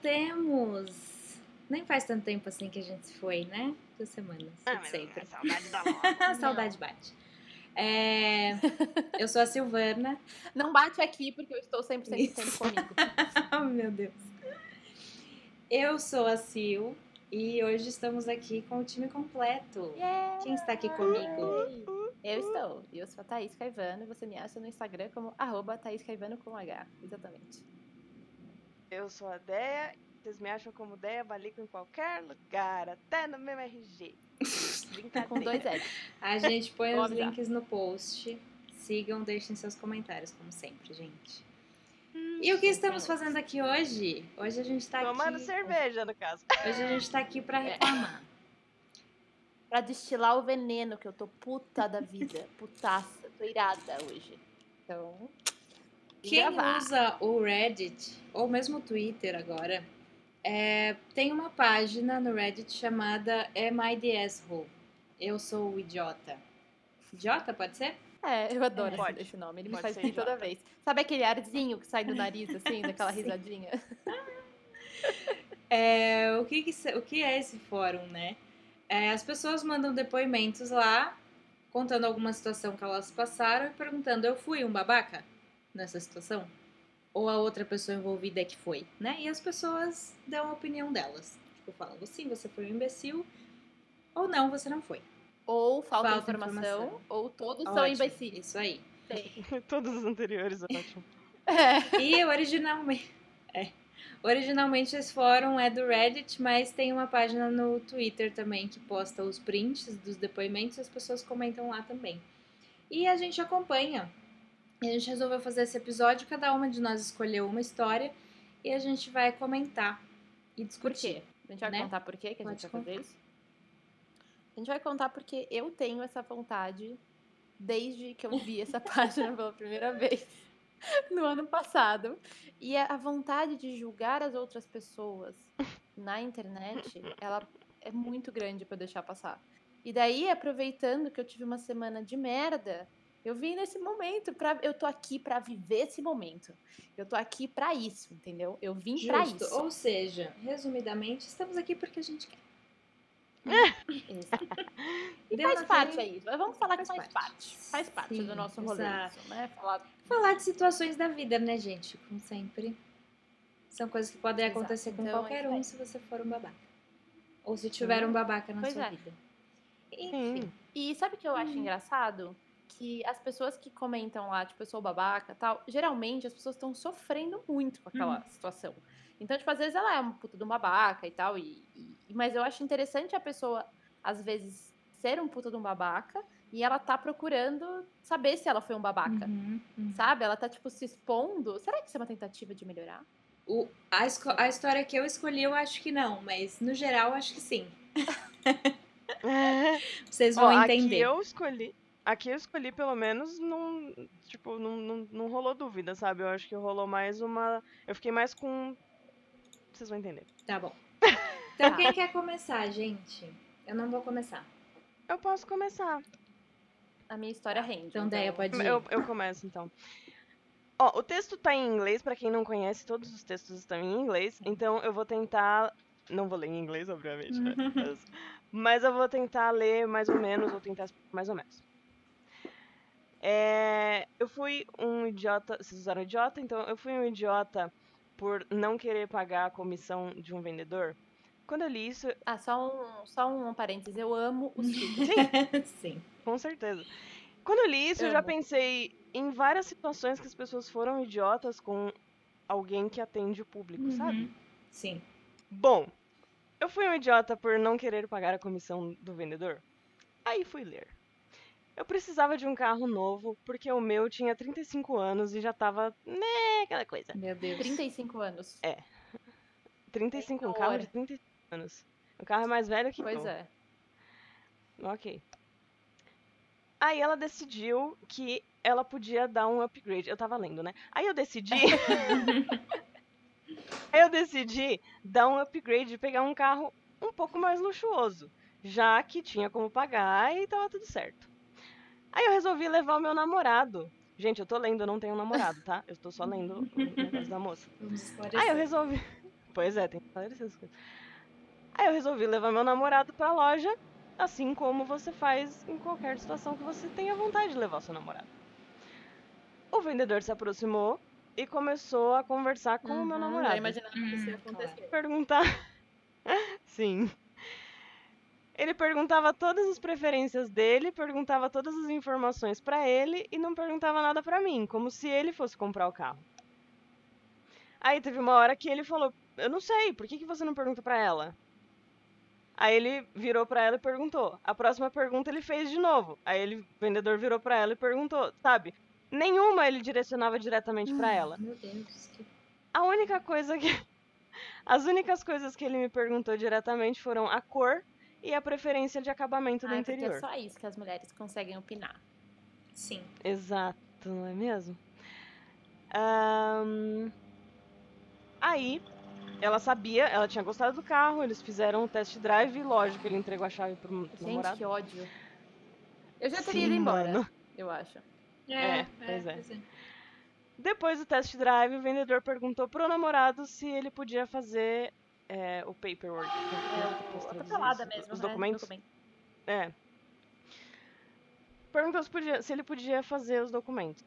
voltemos! Nem faz tanto tempo assim que a gente se foi, né? Duas semanas, Ah, sempre. a saudade da loja. saudade bate. É, Eu sou a Silvana. Não bate aqui porque eu estou sempre sempre sempre comigo. Oh, meu Deus. Eu sou a Sil e hoje estamos aqui com o time completo. Quem está aqui comigo? Eu estou. Eu sou a Thaís Caivano e você me acha no Instagram como arroba Thaís Caivano com H. Exatamente. Eu sou a Deia. Vocês me acham como Deia Balico em qualquer lugar, até no meu RG. Brincadeira. Com dois L. A gente põe Vou os avisar. links no post. Sigam, deixem seus comentários, como sempre, gente. E o que estamos fazendo aqui hoje? Hoje a gente tá Tomando aqui. cerveja, no caso. Hoje a gente tá aqui pra É. reclamar. Pra destilar o veneno, que eu tô puta da vida. Putaça. Tô irada hoje. Então. Quem gravar. usa o Reddit, ou mesmo o Twitter agora, é, tem uma página no Reddit chamada Am I the Asshole? Eu sou o idiota. Idiota, pode ser? É, eu adoro esse- Pode. esse nome. Ele me Pode faz ser rir toda vez. Sabe aquele arzinho que sai do nariz, assim, daquela risadinha? É, o, que, que o que é esse fórum, né? É, as pessoas mandam depoimentos lá, contando alguma situação que elas passaram e perguntando: eu fui um babaca nessa situação? Ou a outra pessoa envolvida é que foi, né? E as pessoas dão a opinião delas. Tipo, falam: sim, você foi um imbecil, ou não, você não foi. Ou falta, Falta informação, informação. ou todos são Ótimo, imbecis. Isso aí. Todos os anteriores, ótimo. É. E originalmente. É. Originalmente esse fórum é do Reddit, mas tem uma página no Twitter também que posta os prints dos depoimentos e as pessoas comentam lá também. E a gente acompanha. E a gente resolveu fazer esse episódio, cada uma de nós escolheu uma história e a gente vai comentar e Por discutir. quê? A gente vai né? contar por quê que a gente vai fazer isso? A gente vai contar porque eu tenho essa vontade desde que eu vi essa página pela primeira vez no ano passado. E a a vontade de julgar as outras pessoas na internet, ela é muito grande pra eu deixar passar. E daí, aproveitando que eu tive uma semana de merda, eu vim nesse momento para eu tô aqui pra viver esse momento. Eu tô aqui pra isso, entendeu? Eu vim pra Justo. isso. Ou seja, resumidamente, estamos aqui porque a gente quer. E Deu faz parte aí. Vamos falar que Faz faz parte. parte. Faz parte Sim, do nosso rolê, né? Falar falar de situações da vida, né, gente? Como sempre. São coisas que podem Exato. acontecer com Então, é qualquer isso um aí. se você for um babaca. Ou se tiver um babaca na Pois sua é. vida. Enfim. Sim. E sabe o que eu acho Uhum. engraçado? Que as pessoas que comentam lá, tipo, eu sou babaca e tal, geralmente as pessoas estão sofrendo muito com aquela Uhum. situação. Então, tipo, às vezes ela é uma puta de um babaca e tal, e, e- mas eu acho interessante a pessoa, às vezes, ser um puta de um babaca e ela tá procurando saber se ela foi um babaca. Uhum, uhum. Sabe? Ela tá, tipo, se expondo. Será que isso é uma tentativa de melhorar? O- a, a história que eu escolhi, eu acho que não, mas no geral, acho que sim. Vocês Ó, vão aqui entender. eu escolhi. Aqui eu escolhi, pelo menos, não. Tipo, não, não, não rolou dúvida, sabe? Eu acho que rolou mais uma. Eu fiquei mais com. Vocês vão entender. Tá bom. Então, quem quer começar, gente? Eu não vou começar. Eu posso começar. A minha história rende. Então, Deia, pode ir. Eu, eu começo então. Ó, o texto tá em inglês, pra quem não conhece, todos os textos estão em inglês, então eu vou tentar. Não vou ler em inglês, obviamente, né? Mas, mas eu vou tentar ler mais ou menos, ou tentar mais ou menos. É, eu fui um idiota. Vocês usaram idiota? Então, eu fui um idiota por não querer pagar a comissão de um vendedor. Quando eu li isso, Ah, só um, só um parênteses. Eu amo os filhos. sim. Com certeza. Quando eu li isso, eu já Amo. pensei em várias situações que as pessoas foram idiotas com alguém que atende o público, sabe? Uhum. Sim. Bom, eu fui um idiota por não querer pagar a comissão do vendedor. Aí fui ler. Eu precisava de um carro novo, porque o meu tinha 35 anos e já tava, né, aquela coisa. Meu Deus. 35 anos. 35, um carro de 35 anos. O carro é mais velho que Pois eu. é. Ok. Aí ela decidiu que ela podia dar um upgrade. Eu tava lendo, né? Aí eu decidi. Aí eu decidi dar um upgrade e pegar um carro um pouco mais luxuoso. Já que tinha como pagar e tava tudo certo. Aí eu resolvi levar o meu namorado. Gente, eu tô lendo, eu não tenho namorado, tá? Eu tô só lendo o negócio da moça. Vamos esclarecer. Aí eu resolvi. Pois é, tem que esclarecer essas coisas. Aí eu resolvi levar meu namorado pra loja, assim como você faz em qualquer situação que você tenha vontade de levar o seu namorado. O vendedor se aproximou e começou a conversar com o meu Uhum, namorado. Já imaginava que isso ia Hum, acontecer. perguntar. Sim. Ele perguntava todas as preferências dele, perguntava todas as informações pra ele e não perguntava nada pra mim, como se ele fosse comprar o carro. Aí teve uma hora que ele falou: "Eu não sei, por que que você não pergunta pra ela?" Aí ele virou pra ela e perguntou. A próxima pergunta ele fez de novo. Aí ele, o vendedor virou pra ela e perguntou, sabe? Nenhuma ele direcionava diretamente pra ela. Meu Deus. Que... A única coisa que. As únicas coisas que ele me perguntou diretamente foram a cor e a preferência de acabamento do Ai, porque interior. é só isso que as mulheres conseguem opinar. Sim. Exato, não é mesmo? Ahn, Aí, ela sabia, ela tinha gostado do carro, eles fizeram o test drive, e lógico, ele entregou a chave pro Gente, namorado. que ódio. Eu já teria Sim, ido embora, mano. eu acho. É, pois é. Depois do test drive, o vendedor perguntou pro namorado se ele podia fazer é, o paperwork. É, o- a papelada mesmo, Os né? documentos? Documento. É. Perguntou se, podia- se ele podia fazer os documentos.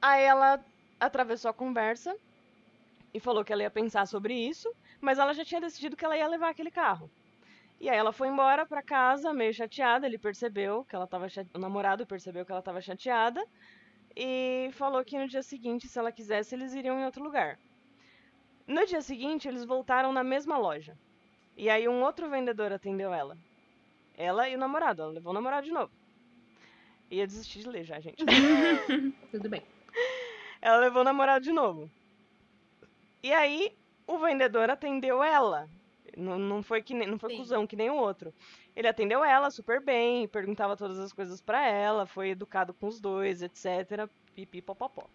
Aí ela atravessou a conversa e falou que ela ia pensar sobre isso, mas ela já tinha decidido que ela ia levar aquele carro. E aí ela foi embora pra casa, meio chateada, ele percebeu que ela tava chate... o namorado percebeu que ela tava chateada e falou que no dia seguinte, se ela quisesse, eles iriam em outro lugar. No dia seguinte, eles voltaram na mesma loja. E aí um outro vendedor atendeu ela. Ela e o namorado. Ela levou o namorado de novo. Ia desistir de ler já, gente. Tudo bem. Ela levou o namorado de novo. E aí, o vendedor atendeu ela. Não, não foi que nem, não foi Sim. cuzão que nem o outro. Ele atendeu ela super bem, perguntava todas as coisas pra ela, foi educado com os dois, etc. Pipi popopó.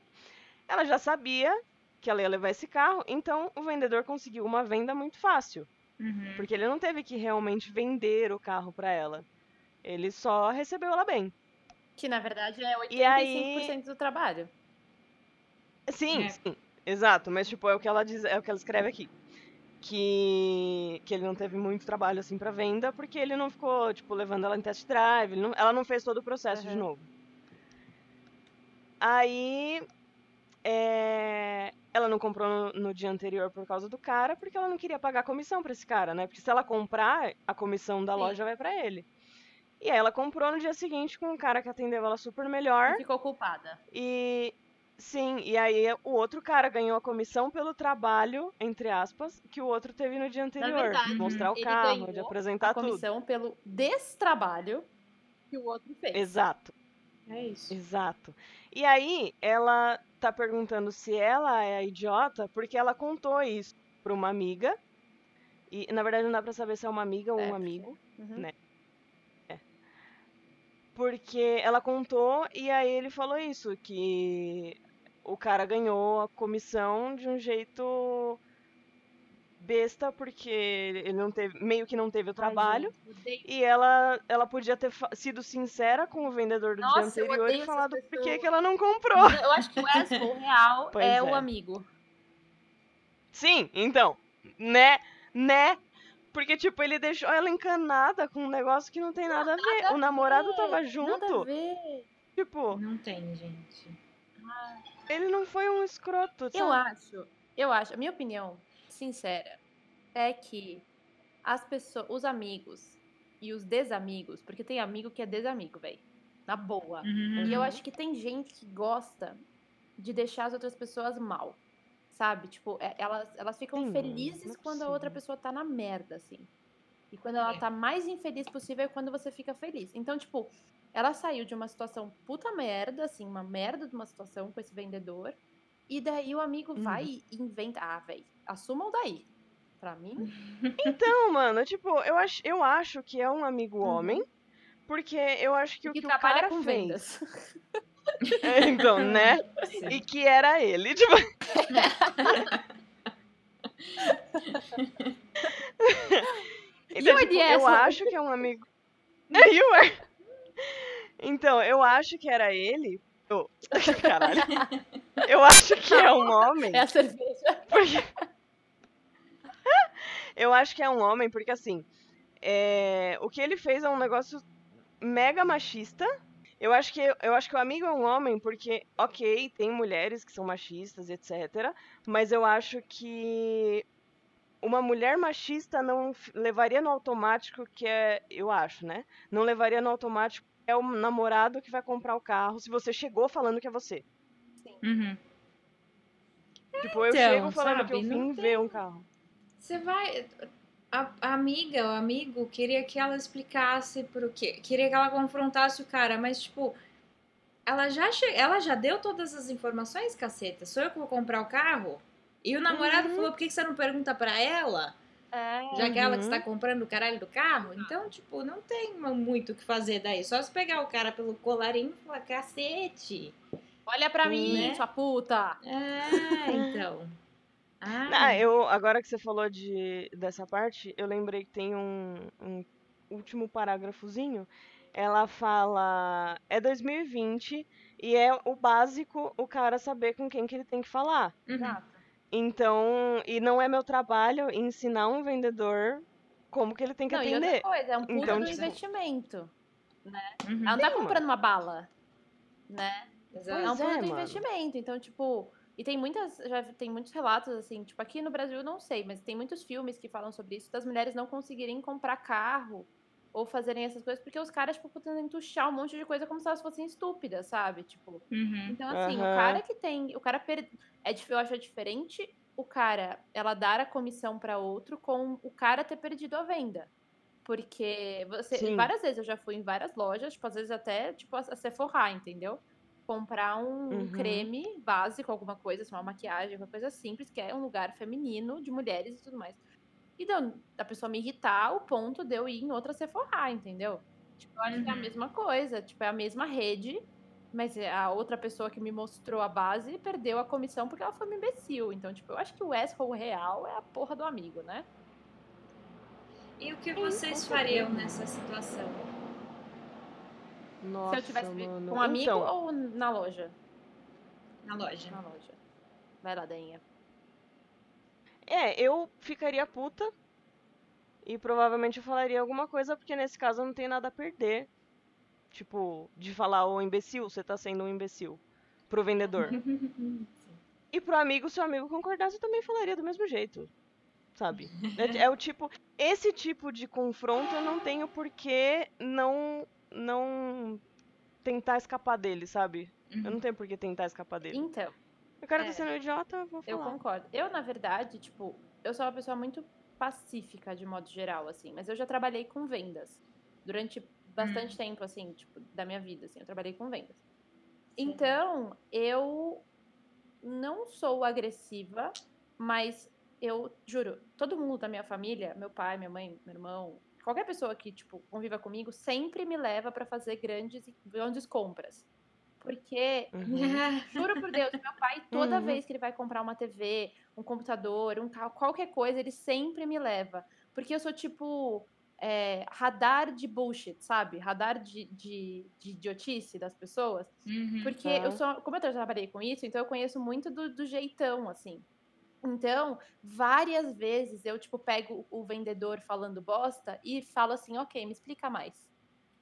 Ela já sabia que ela ia levar esse carro, então o vendedor conseguiu uma venda muito fácil. Uhum. Porque ele não teve que realmente vender o carro pra ela. Ele só recebeu ela bem. Que na verdade é 85% E aí- do trabalho. Sim, É. sim, exato, mas tipo, é o que ela diz, é o que ela escreve aqui. Que, que ele não teve muito trabalho assim pra venda, porque ele não ficou, tipo, levando ela em test drive, não- ela não fez todo o processo de Aham. novo. Aí é, ela não comprou no, no dia anterior por causa do cara, porque ela não queria pagar comissão pra esse cara, né? Porque se ela comprar, a comissão da Sim. loja vai pra ele. E aí ela comprou no dia seguinte com um cara que atendeu ela super melhor. E ficou culpada. E sim, e aí o outro cara ganhou a comissão pelo trabalho, entre aspas, que o outro teve no dia anterior. verdade, de mostrar o carro, de apresentar a tudo. comissão pelo destrabalho que o outro fez. Exato, É isso. exato. E aí ela tá perguntando se ela é a idiota, porque ela contou isso pra uma amiga. E na verdade não dá pra saber se é uma amiga ou É, um porque- amigo. Uhum. né? Porque ela contou e aí ele falou isso, que o cara ganhou a comissão de um jeito besta, porque ele não teve, meio que não teve o trabalho. Ai. E ela, ela podia ter sido sincera com o vendedor do Nossa, dia eu anterior e falado por que, ela não comprou. Eu acho que o asshole real Pois é, é. o amigo. Sim, então, né, né? Porque, tipo, ele deixou ela encanada com um negócio que não tem nada a ver. nada o namorado ver, tava Nada a junto. ver. Tipo, Não tem, gente. ele não foi um escroto, Eu sabe? acho, eu acho, a minha opinião sincera é que as pessoas, os amigos e os desamigos, porque tem amigo que é desamigo, velho. Na boa. Uhum. E eu acho que tem gente que gosta de deixar as outras pessoas mal. Sabe? Tipo, é- elas, elas ficam Sim, felizes é quando a outra pessoa tá na merda, assim. E quando ela É. tá mais infeliz possível é quando você fica feliz. Então, tipo, ela saiu de uma situação puta merda, assim, uma merda de uma situação com esse vendedor. E daí o amigo Uhum. vai e inventa. Ah, velho, assumam daí. Pra mim, Então, mano, tipo, eu acho, eu acho que é um amigo Uhum. homem, porque eu acho que o que que o trabalha cara com fez. vendas. É, então, né? Sim. E que era ele, tipo. Então, tipo, eu acho que é um amigo. É, you are. Então, eu acho que era ele. Oh, caralho. Eu acho que é um homem. É a cerveja. Porque... Eu acho que é um homem, porque assim, é, o que ele fez é um negócio mega machista. Eu acho que eu acho que o amigo é um homem porque, ok, tem mulheres que são machistas, etc. Mas eu acho que uma mulher machista não levaria no automático que é, eu acho, né? Não levaria no automático é o namorado que vai comprar o carro se você chegou falando que é você. Sim. Uhum. Tipo, eu Então, chego falando sabe, que eu não vim ver um carro. Você vai. A, a amiga, o amigo, queria que ela explicasse por quê. Queria que ela confrontasse o cara, mas, tipo, ela já, che... ela já deu todas as informações, caceta. Sou eu que vou comprar o carro? E o namorado Uhum. falou: por que que você não pergunta pra ela? É, Já que é ela que Uhum. está comprando o caralho do carro? Então, tipo, não tem muito o que fazer daí. Só se pegar o cara pelo colarinho e falar: cacete. olha pra mim, Né? sua puta. É, então. Ah, Ah, eu, agora que você falou de, dessa parte, eu lembrei que tem um, um último parágrafozinho. Ela fala, é 2020 e é o básico o cara saber com quem que ele tem que falar. uhum. Então, e não é meu trabalho ensinar um vendedor como que ele tem que Não, e atender. outra coisa, é um puta Então, do tipo- investimento. Uhum. Ela não tá comprando uma bala, né? Exato. é um Pois é, do mano. investimento. Então, tipo, e tem muitas, já tem muitos relatos assim, tipo, aqui no Brasil eu não sei, mas tem muitos filmes que falam sobre isso, das mulheres não conseguirem comprar carro ou fazerem essas coisas, porque os caras, tipo, tentam entuchar um monte de coisa como se elas fossem estúpidas, sabe? Tipo, Uhum. então, assim, o Aham. cara que tem. O cara per... é, eu acho diferente o cara ela dar a comissão pra outro com o cara ter perdido a venda. Porque você. Sim. Várias vezes eu já fui em várias lojas, tipo, às vezes até, tipo, a Sephora, entendeu? Comprar um, um Uhum. creme básico, alguma coisa, assim, uma maquiagem, uma coisa simples, que é um lugar feminino, de mulheres e tudo mais. E deu, da pessoa me irritar ao ponto de eu ir em outra Sephora, entendeu? Tipo, eu acho que é a Uhum. mesma coisa, tipo, é a mesma rede, mas a outra pessoa que me mostrou a base perdeu a comissão porque ela foi uma imbecil. Então, tipo, eu acho que o asshole real é a porra do amigo, né? E o que Sim, vocês fariam nessa situação? Nossa, Se eu tivesse mano. com um amigo Então, ou na loja? Na loja. Na loja. Vai lá, Dainha. É, eu ficaria puta e provavelmente eu falaria alguma coisa, porque nesse caso eu não tenho nada a perder. Tipo, de falar, ô imbecil, você tá sendo um imbecil. Pro vendedor. E pro amigo, se o amigo concordasse, eu também falaria do mesmo jeito. Sabe? É, é o tipo. Esse tipo de confronto eu não tenho por que não. não tentar escapar dele, sabe? Eu não tenho por que tentar escapar dele. Então, O cara é. tá sendo um idiota, eu vou eu falar. concordo. Eu, na verdade, tipo, eu sou uma pessoa muito pacífica de modo geral, assim, mas eu já trabalhei com vendas. Durante bastante tempo, assim, tipo, da minha vida, assim, eu trabalhei com vendas. Então, eu não sou agressiva, mas eu juro, todo mundo da minha família, meu pai, minha mãe, meu irmão, qualquer pessoa que, tipo, conviva comigo, sempre me leva pra fazer grandes, grandes compras. Porque Uhum. Juro por Deus, meu pai, toda Uhum. vez que ele vai comprar uma TV, um computador, um carro, qualquer coisa, ele sempre me leva. Porque eu sou tipo é, radar de bullshit, sabe? Radar de, de, de idiotice das pessoas. Uhum. Porque Tá. eu sou, como eu trabalhei com isso, então eu conheço muito do, do jeitão, assim. Então, várias vezes eu, tipo, pego o vendedor falando bosta e falo assim, ok, me explica mais.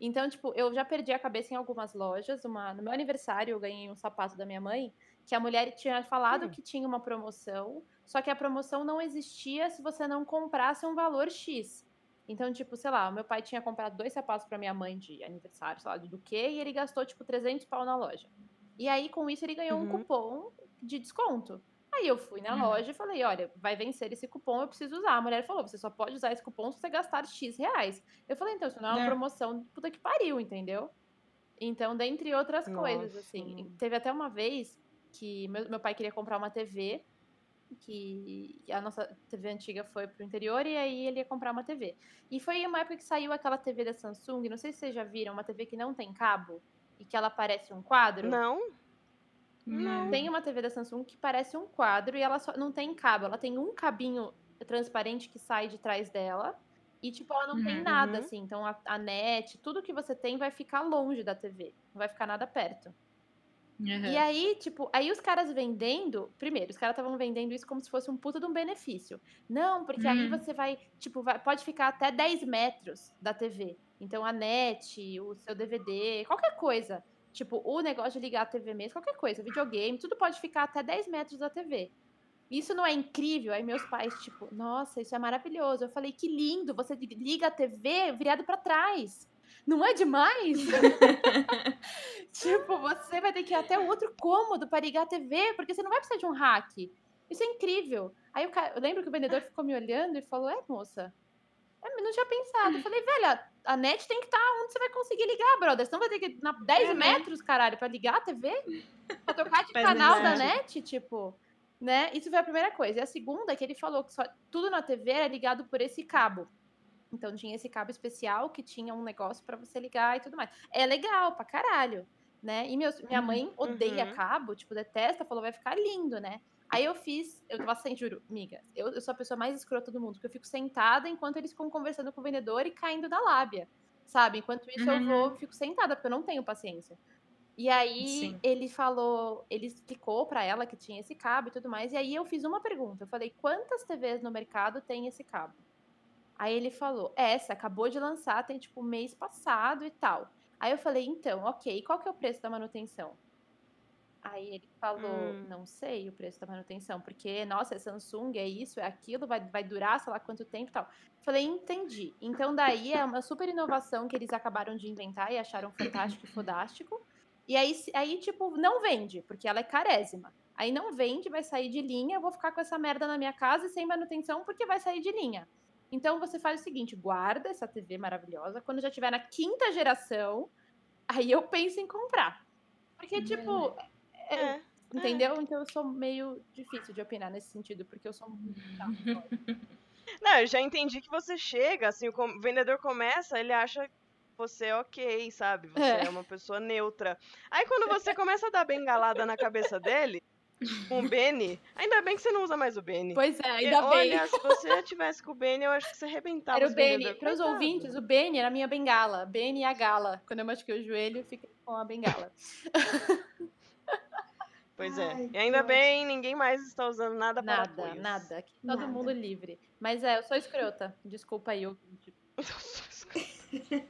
Então, tipo, eu já perdi a cabeça em algumas lojas. Uma, no meu aniversário, eu ganhei um sapato da minha mãe, que a mulher tinha falado Hum. que tinha uma promoção, só que a promoção não existia se você não comprasse um valor X. Então, tipo, sei lá, o meu pai tinha comprado dois sapatos pra minha mãe de aniversário, sei lá, do quê, e ele gastou, tipo, 300 pau na loja. E aí, com isso, ele ganhou um Uhum. cupom de desconto. Aí eu fui na Uhum. loja e falei, olha, vai vencer esse cupom, eu preciso usar. A mulher falou, você só pode usar esse cupom se você gastar X reais. Eu falei, então, isso não é uma É. promoção, puta que pariu, entendeu? Então, dentre outras coisas, Nossa. assim. Teve até uma vez que meu, meu pai queria comprar uma TV, que a nossa TV antiga foi pro interior, e aí ele ia comprar uma TV. E foi uma época que saiu aquela TV da Samsung, não sei se vocês já viram, uma TV que não tem cabo, e que ela parece um quadro. Não? Não. Tem uma TV da Samsung que parece um quadro e ela só não tem cabo. Ela tem um cabinho transparente que sai de trás dela. E, tipo, ela não tem Uhum. nada, Uhum. assim. Então, a, a net, tudo que você tem vai ficar longe da TV. Não vai ficar nada perto. Uhum. E aí, tipo, aí os caras vendendo. Primeiro, os caras estavam vendendo isso como se fosse um puta de um benefício. Não, porque aí Hum. você vai, tipo, vai- pode ficar até 10 metros da TV. Então a net, o seu DVD, qualquer coisa. Tipo, o negócio de ligar a TV mesmo, qualquer coisa, videogame, tudo pode ficar até 10 metros da TV. Isso não é incrível? Aí meus pais, tipo, nossa, isso é maravilhoso. Eu falei, que lindo, você liga a TV virado pra trás. Não é demais? tipo, você vai ter que ir até o outro cômodo para ligar a TV, porque você não vai precisar de um hack. Isso é incrível. Aí cara, eu lembro que o vendedor ficou me olhando e falou: É, moça, eu não tinha pensado. Eu falei, velho, a net tem que estar onde você vai conseguir ligar, brother. Senão vai ter que ir na 10 É, né? metros, caralho, pra ligar a TV? Pra trocar de canal da net, tipo. Né? Isso foi a primeira coisa. E a segunda é que ele falou que só, tudo na TV era ligado por esse cabo. Então tinha esse cabo especial que tinha um negócio pra você ligar e tudo mais. É legal pra caralho, né? E meus- minha Uhum, mãe odeia uhum. cabo, tipo, detesta, falou, vai ficar lindo, né? Aí eu fiz, eu tava sem, juro, amiga, eu, eu sou a pessoa mais escrota do mundo, porque eu fico sentada enquanto eles ficam conversando com o vendedor e caindo da lábia, sabe? Enquanto isso eu vou, Uhum. fico sentada, porque eu não tenho paciência. E aí Sim. ele falou, ele explicou pra ela que tinha esse cabo e tudo mais, e aí eu fiz uma pergunta, eu falei, quantas TVs no mercado tem esse cabo? Aí ele falou, essa, acabou de lançar, tem tipo mês passado e tal. Aí eu falei, então, ok, qual que é o preço da manutenção? Aí ele falou, Hum. não sei o preço da manutenção, porque, nossa, é Samsung, é isso, é aquilo, vai, vai durar sei lá quanto tempo e tal. Falei, entendi. Então daí é uma super inovação que eles acabaram de inventar e acharam fantástico e fodástico. E aí, aí, tipo, não vende, porque ela é carésima. Aí não vende, vai sair de linha, eu vou ficar com essa merda na minha casa e sem manutenção, porque vai sair de linha. Então você faz o seguinte, guarda essa TV maravilhosa, quando já tiver na quinta geração, aí eu penso em comprar. Porque, tipo, é- É. entendeu? Então eu sou meio difícil de opinar nesse sentido, porque eu sou muito. Não, eu já entendi que você chega, assim, o vendedor começa, ele acha você é ok, sabe? Você É. é. uma pessoa neutra. Aí quando você começa a dar bengalada na cabeça dele, com o Benny, ainda bem que você não usa mais o Benny. Pois é, Porque, ainda bem. Olha, se você tivesse com o Benny, eu acho que você arrebentava Era o Benny. Para os ouvintes, o Benny era a minha bengala. Benny e a gala. Quando eu machuquei o joelho, eu fiquei com a bengala. Pois Ai, é. E ainda que bem, ninguém mais está usando nada para Nada, apoios. nada. Aqui todo Nada. mundo livre. Mas é, eu sou escrota. Desculpa aí, ouvinte.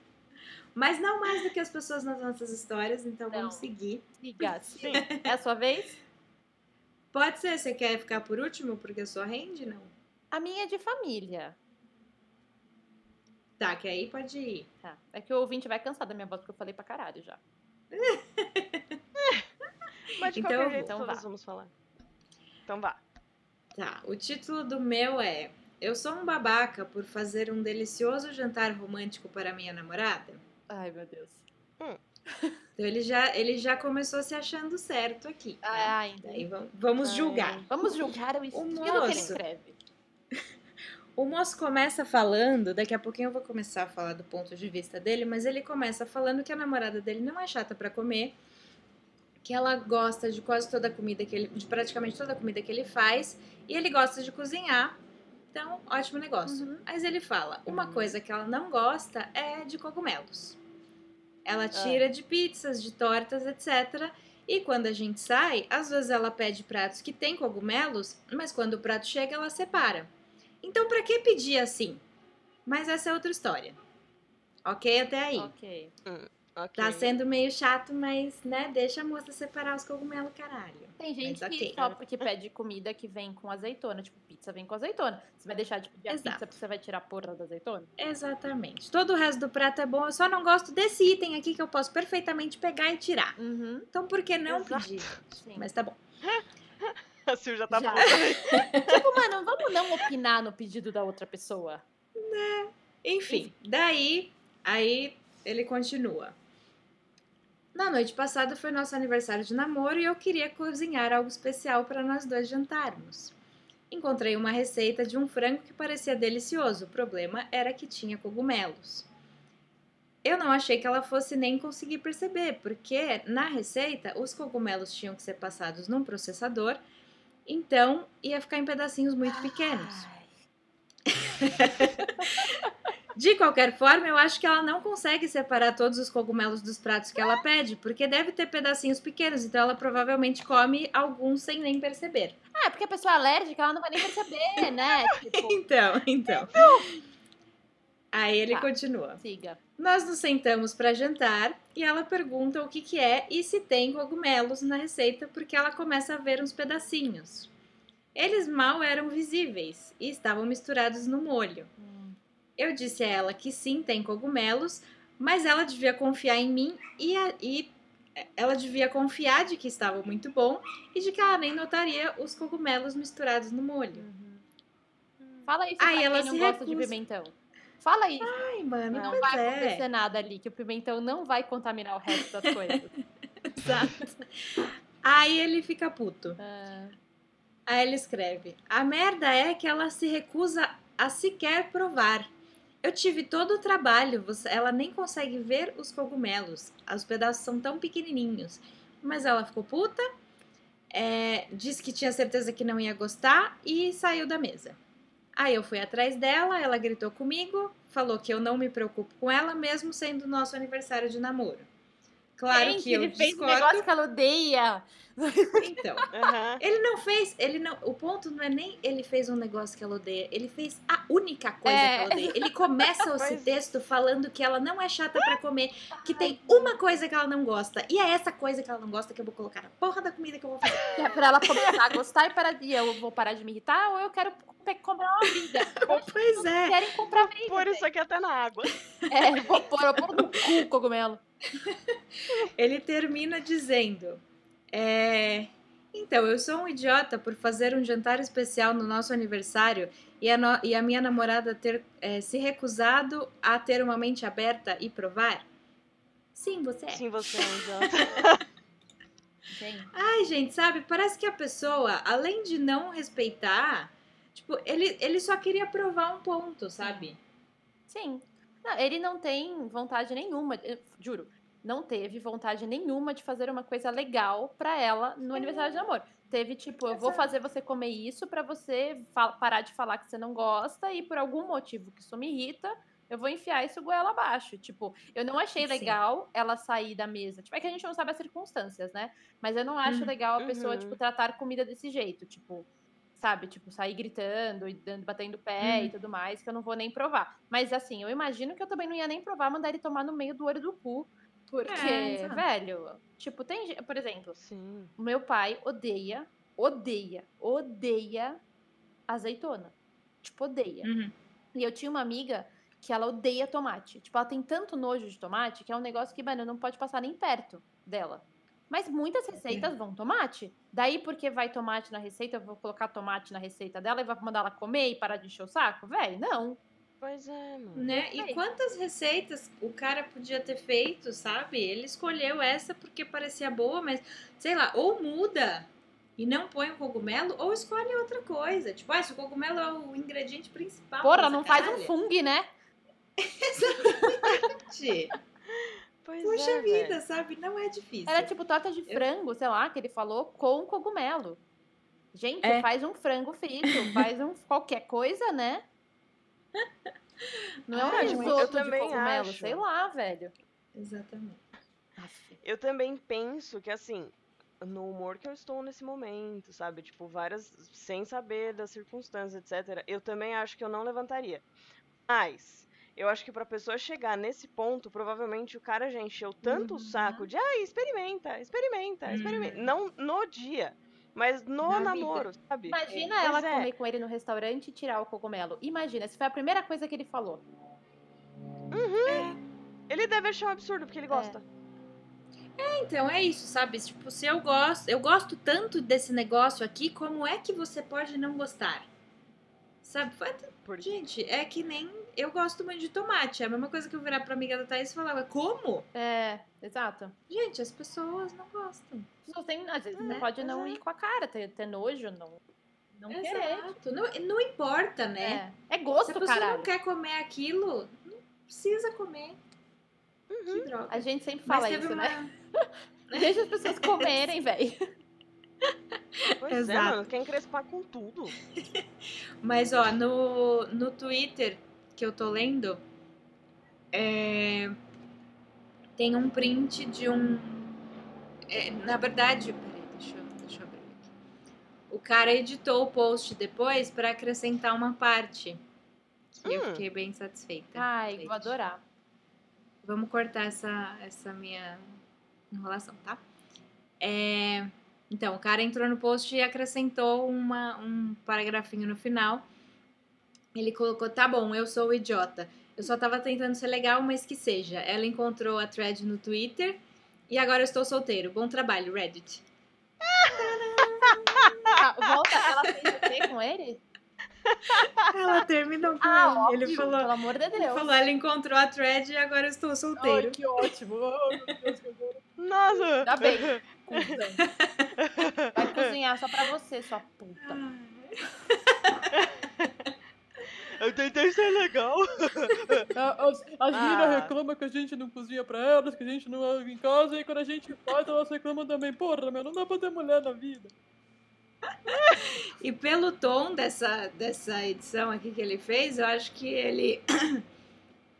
Mas não mais do que as pessoas nas nossas histórias, então Não. vamos seguir. Siga. Sim. É a sua vez? Pode ser, você quer ficar por último porque a sua rende? Não. A minha é de família. Tá, que aí pode ir. Tá. É que o ouvinte vai cansar da minha voz, porque eu falei pra caralho já. Mas de Então, qualquer jeito, então todos vá. vamos falar. Então vá. Tá, o título do meu é Eu sou um babaca por fazer um delicioso jantar romântico para minha namorada. Ai, meu Deus. Então ele já, ele já começou se achando certo aqui. tá? Ah, ainda. Daí vamos, vamos Ai. julgar. Vamos julgar o estilo que ele moço. escreve. O moço começa falando, daqui a pouquinho eu vou começar a falar do ponto de vista dele, mas ele começa falando que a namorada dele não é chata pra comer, que ela gosta de quase toda a comida que ele, de praticamente toda a comida que ele faz, e ele gosta de cozinhar. Então, ótimo negócio. Uhum. Mas ele fala, uma coisa que ela não gosta é de cogumelos. Ela tira de pizzas, de tortas, etc. E quando a gente sai, às vezes ela pede pratos que tem cogumelos, mas quando o prato chega, ela separa. Então, pra que pedir assim? Mas essa é outra história. Ok até aí. Ok. Ok. Tá sendo meio chato, mas, né, deixa a moça separar os cogumelos, caralho. Tem gente Mas que só porque pede comida que vem com azeitona. Tipo, pizza vem com azeitona. Você vai deixar de pedir a Exato. pizza porque você vai tirar a porra da azeitona? Exatamente. Todo o resto do prato é bom, eu só não gosto desse item aqui que eu posso perfeitamente pegar e tirar. Uhum. Então, por que não Exato. pedir? Sim. Mas tá bom. A Sil já tá Já. Tipo, mano, vamos não opinar no pedido da outra pessoa? Enfim, daí, aí ele continua. Na noite passada foi nosso aniversário de namoro e eu queria cozinhar algo especial para nós dois jantarmos. Encontrei uma receita de um frango que parecia delicioso, o problema era que tinha cogumelos. Eu não achei que ela fosse nem conseguir perceber, porque na receita os cogumelos tinham que ser passados num processador, então ia ficar em pedacinhos muito pequenos. De qualquer forma, eu acho que ela não consegue separar todos os cogumelos dos pratos que ela pede, porque deve ter pedacinhos pequenos, então ela provavelmente come alguns sem nem perceber. Ah, é porque a pessoa é alérgica, ela não vai nem perceber, né? Tipo, Então, então. Aí ele Tá. continua. siga. Nós nos sentamos para jantar e ela pergunta o que, que é e se tem cogumelos na receita, porque ela começa a ver uns pedacinhos. Eles mal eram visíveis e estavam misturados no molho. Eu disse a ela que sim, tem cogumelos, mas ela devia confiar em mim e, a- e ela devia confiar de que estava muito bom e de que ela nem notaria os cogumelos misturados no molho. Fala isso Aí pra ela quem não se gosta de recusa. pimentão. Fala isso. Ai, mano, não vai é. acontecer nada ali, que o pimentão não vai contaminar o resto das coisas. Exato. Aí ele fica puto. Ah, Aí ele escreve: A merda é que ela se recusa a sequer provar. Eu tive todo o trabalho, ela nem consegue ver os cogumelos. Os pedaços são tão pequenininhos. Mas ela ficou puta, é, disse que tinha certeza que não ia gostar e saiu da mesa. Aí eu fui atrás dela, ela gritou comigo, falou que eu não me preocupo com ela, mesmo sendo nosso aniversário de namoro. Claro gente, que eu ele fez um discordo. negócio que ela odeia. Então, Aham. ele não fez, ele não, o ponto não é nem ele fez um negócio que ela odeia, ele fez a única coisa É. que ela odeia. Ele começa esse texto falando que ela não é chata pra comer, que tem uma coisa que ela não gosta, e é essa coisa que ela não gosta que eu vou colocar na porra da comida que eu vou fazer. Que é pra ela começar a gostar e parar de. Eu vou parar de me irritar ou eu quero comprar uma briga. Pois é. Querem comprar briga. Pôr isso aqui até na água. É, vou pôr, eu pôr no cu o cogumelo. Ele termina dizendo: é, Então, eu sou um idiota por fazer um jantar especial no nosso aniversário e a, no- e a minha namorada ter é, se recusado a ter uma mente aberta e provar? Sim, você é. Sim, você é um idiota. Gente. Ai, gente, sabe? Parece que a pessoa, além de não respeitar, tipo, ele, ele só queria provar um ponto, sabe? Sim. Não, ele não tem vontade nenhuma, juro, não teve vontade nenhuma de fazer uma coisa legal pra ela no aniversário de namoro. Teve tipo, eu vou fazer você comer isso pra você parar de falar que você não gosta e por algum motivo que isso me irrita, eu vou enfiar isso goela abaixo. Tipo, eu não achei Sim. legal ela sair da mesa. Tipo, é que a gente não sabe as circunstâncias, né? Mas eu não acho Uhum. legal a pessoa, Uhum. tipo, tratar comida desse jeito. Tipo, sabe? Tipo, sair gritando e dando, batendo pé Uhum. e tudo mais, que eu não vou nem provar. Mas assim, eu imagino que eu também não ia nem provar, mandar ele tomar no meio do olho do cu. Porque, É, velho, tipo, tem. Por exemplo, Sim. meu pai odeia, odeia, odeia azeitona. Tipo, odeia. Uhum. E eu tinha uma amiga que ela odeia tomate. Tipo, ela tem tanto nojo de tomate que é um negócio que, mano, não pode passar nem perto dela. Mas muitas receitas vão tomate. Daí, porque vai tomate na receita, eu vou colocar tomate na receita dela e vai mandar ela comer e parar de encher o saco? Véi, não. Pois é, mano. Né? E quantas receitas o cara podia ter feito, sabe? Ele escolheu essa porque parecia boa, mas sei lá, ou muda e não põe o cogumelo, ou escolhe outra coisa. Tipo, ah, se o cogumelo é o ingrediente principal. Porra, não faz um fungo, né? Gente, Pois Puxa é, vida, velho. sabe? Não é difícil. Era tipo torta de frango, sei lá, que ele falou, com cogumelo. Gente, É. faz um frango frito, faz um qualquer coisa, né? Não é um risoto de também cogumelo, acho. sei lá, velho. Exatamente. Eu também penso que, assim, no humor que eu estou nesse momento, sabe? Tipo, várias. sem saber das circunstâncias, etc. Eu também acho que eu não levantaria. Mas. Eu acho que pra pessoa chegar nesse ponto, provavelmente o cara já encheu tanto o saco de, ai, experimenta, experimenta, experimenta. Uhum. Não no dia, mas no Na namoro, sabe? Imagina Pois ela é. comer com ele no restaurante e tirar o cogumelo. Imagina, se foi a primeira coisa que ele falou. Ele deve achar um absurdo, porque ele gosta. Então é isso, sabe? Tipo, se eu gosto, eu gosto tanto desse negócio aqui, como é que você pode não gostar? Sabe? Foi- Gente, é que nem eu gosto muito de tomate. É a mesma coisa que eu virar pra amiga da Thaís e falar, como? É, exato. Gente, as pessoas não gostam. Só tem, às vezes você pode não Exato. ir com a cara, ter, ter nojo, não, não querer. Exato. Não, não importa, né? É, é Se gosto, a pessoa caralho. não quer comer aquilo, não precisa comer. Que droga. A gente sempre fala isso, uma... né? Deixa as pessoas comerem, velho. Pois é, Exato. mano, quer encrespar com tudo. Mas, ó, no, no Twitter que eu tô lendo, é, tem um print de um. é, na verdade, peraí, deixa eu, deixa eu abrir aqui. O cara editou o post depois para acrescentar uma parte. Eu Hum. fiquei bem satisfeita. Ai, vou adorar. Vamos cortar essa, essa minha enrolação, tá? É, então, o cara entrou no post e acrescentou uma, um paragrafinho no final. Ele colocou: tá bom, eu sou o idiota. Eu só tava tentando ser legal, mas que seja. Ela encontrou a thread no Twitter e agora eu estou solteiro. Bom trabalho, Reddit. Ah, volta, ela fez o quê com ele? Ela terminou com Ah, ele. Ele óbvio, falou, pelo amor de ele Deus. falou: ela encontrou a thread e agora eu estou solteiro. que ótimo. Oh, meu Deus, que horror. Nossa! Ainda bem. Vai cozinhar só pra você, sua puta. Eu tentei ser legal. As, as Ah. meninas reclamam que a gente não cozinha pra elas, que a gente não é em casa, e quando a gente faz, elas reclamam também. Porra, meu, não dá pra ter mulher na vida. E pelo tom dessa, dessa edição aqui que ele fez, eu acho que ele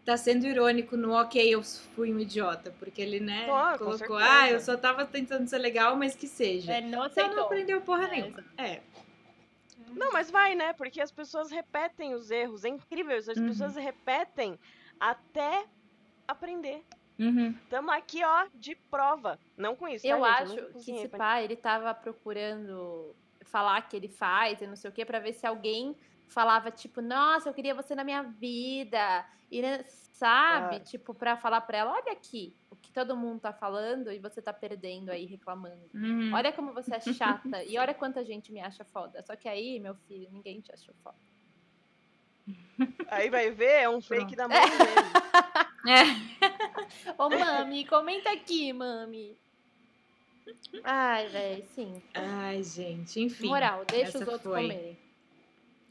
tá sendo irônico no ok, eu fui um idiota, porque ele, né, colocou, ah, eu só tava tentando ser legal, mas que seja. Ele não Você não aceitou. aprendeu porra É, nenhuma. É. Não, mas vai, né? Porque as pessoas repetem os erros. É incrível. As Uhum. pessoas repetem até aprender. Uhum. Tamo aqui, ó, de prova. Não com isso, Eu tá, gente? acho não que esse pai, ele tava procurando falar que ele faz e não sei o quê, pra ver se alguém falava, tipo, nossa, eu queria você na minha vida. E, né, sabe? Ah. Tipo, pra falar pra ela, olha aqui, o que todo mundo tá falando e você tá perdendo aí, reclamando. Uhum. Olha como você é chata e olha quanta gente me acha foda. Só que aí, meu filho, ninguém te achou foda. Aí vai ver, é um Pronto. fake da mãe dele. É. Ô, mami, comenta aqui, mami. Ai, velho, sim. Ai, gente, enfim. Moral, deixa os outros foi. comerem.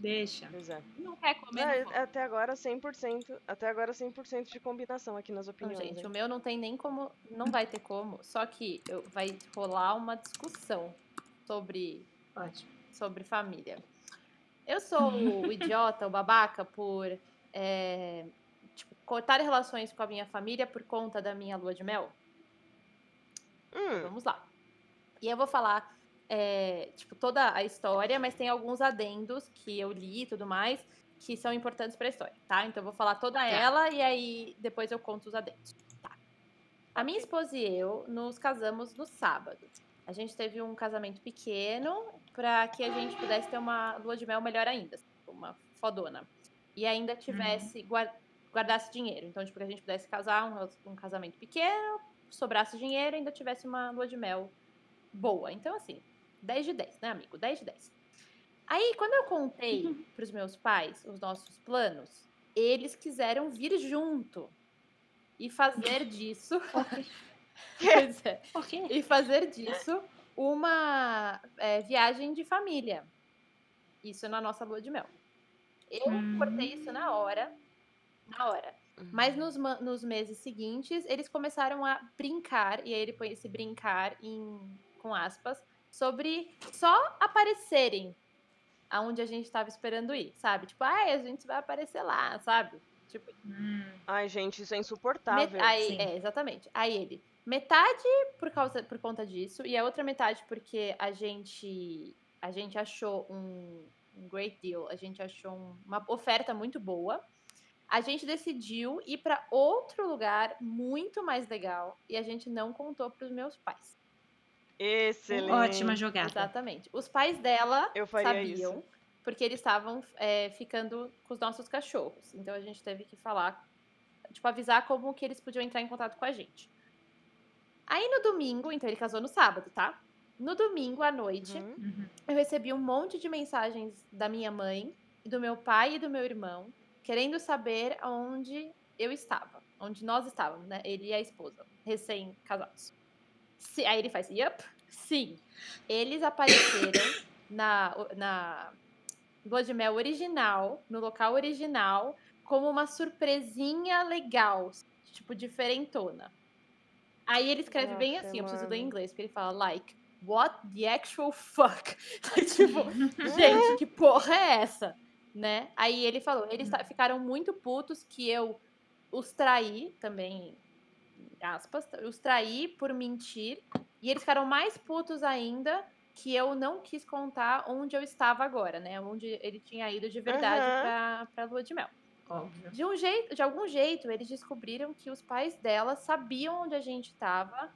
Deixa. Pois é. Não quer comer, É, não até agora 100%, até agora 100% de combinação aqui nas Não, opiniões. gente, hein? o meu não tem nem como. Não vai ter como. Só que eu, vai rolar uma discussão sobre, Ótimo. sobre família. Eu sou o idiota, o babaca, por é, tipo, cortar relações com a minha família por conta da minha lua de mel? Hum, Vamos lá. E eu vou falar, é, tipo, toda a história, mas tem alguns adendos que eu li e tudo mais, que são importantes para a história, tá? Então eu vou falar toda ela e aí depois eu conto os adendos. Tá. A minha esposa e eu nos casamos no sábado. A gente teve um casamento pequeno para que a gente pudesse ter uma lua de mel melhor ainda, uma fodona. E ainda tivesse, guar- guardasse dinheiro. Então, tipo, que a gente pudesse casar um, um casamento pequeno, sobrasse dinheiro e ainda tivesse uma lua de mel boa. Então, assim, 10 de 10, né, amigo? 10 de 10. Aí, quando eu contei pros meus pais os nossos planos, eles quiseram vir junto e fazer disso. Pois é. Quê? E fazer disso uma é, viagem de família. Isso na nossa lua de mel. Eu Hum. cortei isso na hora. Na hora. Mas nos, nos meses seguintes, eles começaram a brincar, e aí ele põe esse brincar em, com aspas, sobre só aparecerem aonde a gente estava esperando ir, sabe? Tipo, ah, a gente vai aparecer lá, sabe? Tipo, Hum. Ai, gente, isso é met- insuportável. aí, sim. é, exatamente. Aí ele, metade por causa por conta disso, e a outra metade porque a gente a gente achou um, um great deal, a gente achou um- uma oferta muito boa. A gente decidiu ir para outro lugar muito mais legal e a gente não contou para os meus pais. Excelente. Ótima jogada. Exatamente. Os pais dela sabiam, isso. porque eles estavam é, ficando com os nossos cachorros. Então a gente teve que falar, tipo, avisar como que eles podiam entrar em contato com a gente. Aí no domingo, então ele casou no sábado, tá? No domingo à noite, Uhum. Uhum. eu recebi um monte de mensagens da minha mãe, do meu pai e do meu irmão, querendo saber onde eu estava, onde nós estávamos, né? Ele e a esposa, recém-casados. Se- Aí ele faz, yup, sim. Eles apareceram na, na lua de mel original, no local original, como uma surpresinha legal, tipo, diferentona. Aí ele escreve bem Nossa, assim, eu preciso ler em mano. inglês, porque ele fala, like, what the actual fuck? tipo, gente, que porra é essa? Né? Aí ele falou, eles ta- ficaram muito putos que eu os traí também, aspas, os traí por mentir. E eles ficaram mais putos ainda que eu não quis contar onde eu estava agora, né? Onde ele tinha ido de verdade Aham. pra, pra lua de mel. Óbvio. De um jeito, de algum jeito, eles descobriram que os pais dela sabiam onde a gente estava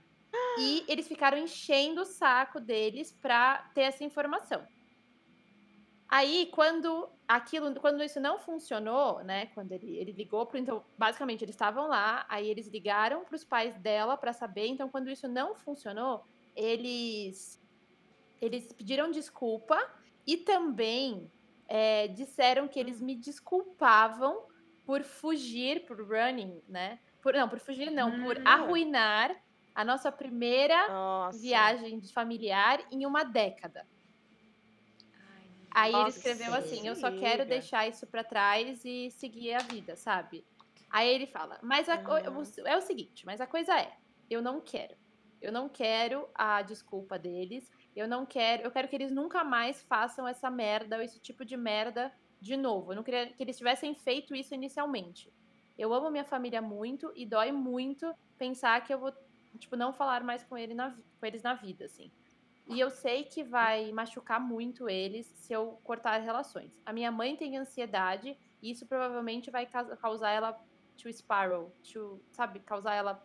e eles ficaram enchendo o saco deles pra ter essa informação. Aí, quando aquilo, quando isso não funcionou, né? Quando ele, ele ligou pro, então, basicamente eles estavam lá, aí eles ligaram para os pais dela pra saber. Então, quando isso não funcionou, eles eles pediram desculpa e também é, disseram que eles me desculpavam por fugir, por running, né? Por, não, por fugir não, por Hum. arruinar a nossa primeira Nossa. viagem de familiar em uma década. Aí ele Nossa, escreveu assim: Eu só quero deixar isso pra trás e seguir a vida, sabe? Aí ele fala: Mas co- o- é o seguinte, mas a coisa é: eu não quero. Eu não quero a desculpa deles. Eu não quero. Eu quero que eles nunca mais façam essa merda ou esse tipo de merda de novo. Eu não queria que eles tivessem feito isso inicialmente. Eu amo minha família muito e dói muito pensar que eu vou, tipo, não falar mais com, ele na com eles na vida, assim. E eu sei que vai machucar muito eles se eu cortar relações. A minha mãe tem ansiedade e isso provavelmente vai causa- causar ela to spiral, to, sabe, causar ela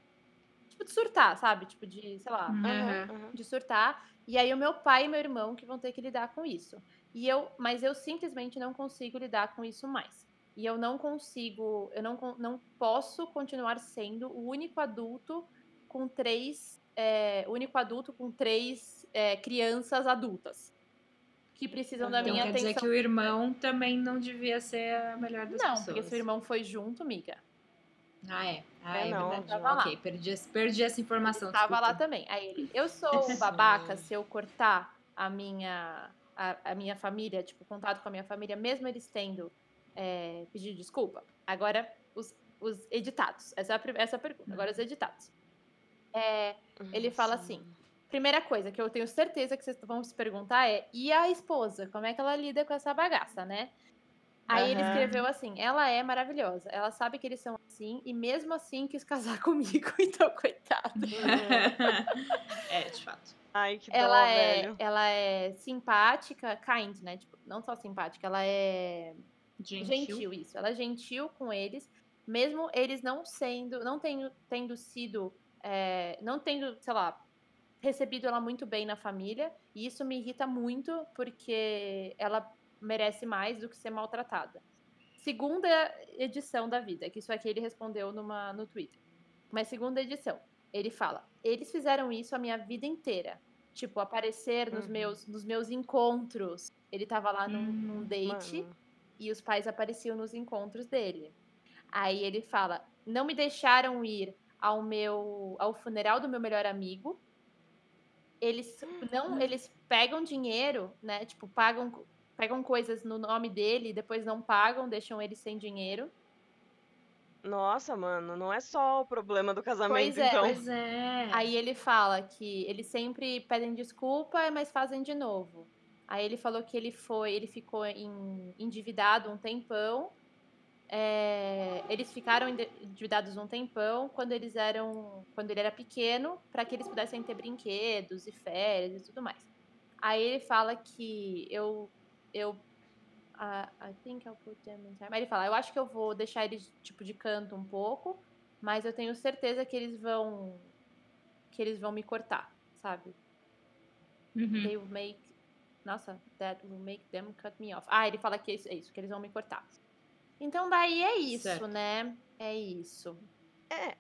tipo de surtar, sabe? Tipo de, sei lá, Uhum. Aham. de surtar. E aí o meu pai e meu irmão que vão ter que lidar com isso. E eu, mas eu simplesmente não consigo lidar com isso mais. E eu não consigo, eu não, não posso continuar sendo o único adulto com três, é, o único adulto com três é, crianças adultas que precisam da Então minha quer dizer atenção. que o irmão também não devia ser a melhor das Não, pessoas. porque seu irmão foi junto, miga. Ah, é. Ah, É, é, não, verdade. tava lá. Ok, perdi, essa- perdi essa informação. Ele tava lá também. Aí ele, eu sou um babaca se eu cortar a minha, a, a minha família, tipo, contato com a minha família, mesmo eles tendo é, pedido desculpa. Agora, os, os editados. Essa é a, essa é a pergunta. Agora, os editados. É, Ele fala assim. Primeira coisa que eu tenho certeza que vocês vão se perguntar é: e a esposa? Como é que ela lida com essa bagaça, né? Aí ele Aham. escreveu assim: ela é maravilhosa, ela sabe que eles são assim, e mesmo assim quis casar comigo, então, coitado. é, de fato. Ai, que dó, ela é, velho. ela é simpática, kind, né? Tipo, não só simpática, ela é Gentil. gentil, isso. Ela é gentil com eles, mesmo eles não sendo, não tendo, tendo sido, é, não tendo, sei lá, recebido ela muito bem na família. E isso me irrita muito, porque ela merece mais do que ser maltratada. Segunda edição da vida, que isso aqui ele respondeu numa, no Twitter. Mas segunda edição, ele fala: eles fizeram isso a minha vida inteira. Tipo, aparecer nos, Uhum. meus, nos meus encontros. Ele tava lá num, Hum, num date Mano. e os pais apareciam nos encontros dele. Aí ele fala: "Não me deixaram ir ao meu ao funeral do meu melhor amigo. Eles não, eles pegam dinheiro, né? Tipo, pagam pegam coisas no nome dele e depois não pagam, deixam ele sem dinheiro. Nossa, mano, não é só o problema do casamento, Pois é, então. Pois é. Aí ele fala que eles sempre pedem desculpa, mas fazem de novo. Aí ele falou que ele foi, ele ficou em- endividado um tempão. É, eles ficaram endividados um tempão quando eles eram, quando ele era pequeno, para que eles pudessem ter brinquedos e férias e tudo mais. Aí ele fala que eu, eu, ah, I think I'll put them in time. Aí ele fala, eu acho que eu vou deixar eles tipo de canto um pouco, mas eu tenho certeza que eles vão que eles vão me cortar, sabe? Uhum. They will make Nossa, that will make them cut me off. Ah, ele fala que é isso, é isso, que eles vão me cortar. Então daí é isso, Certo. né? É isso. É,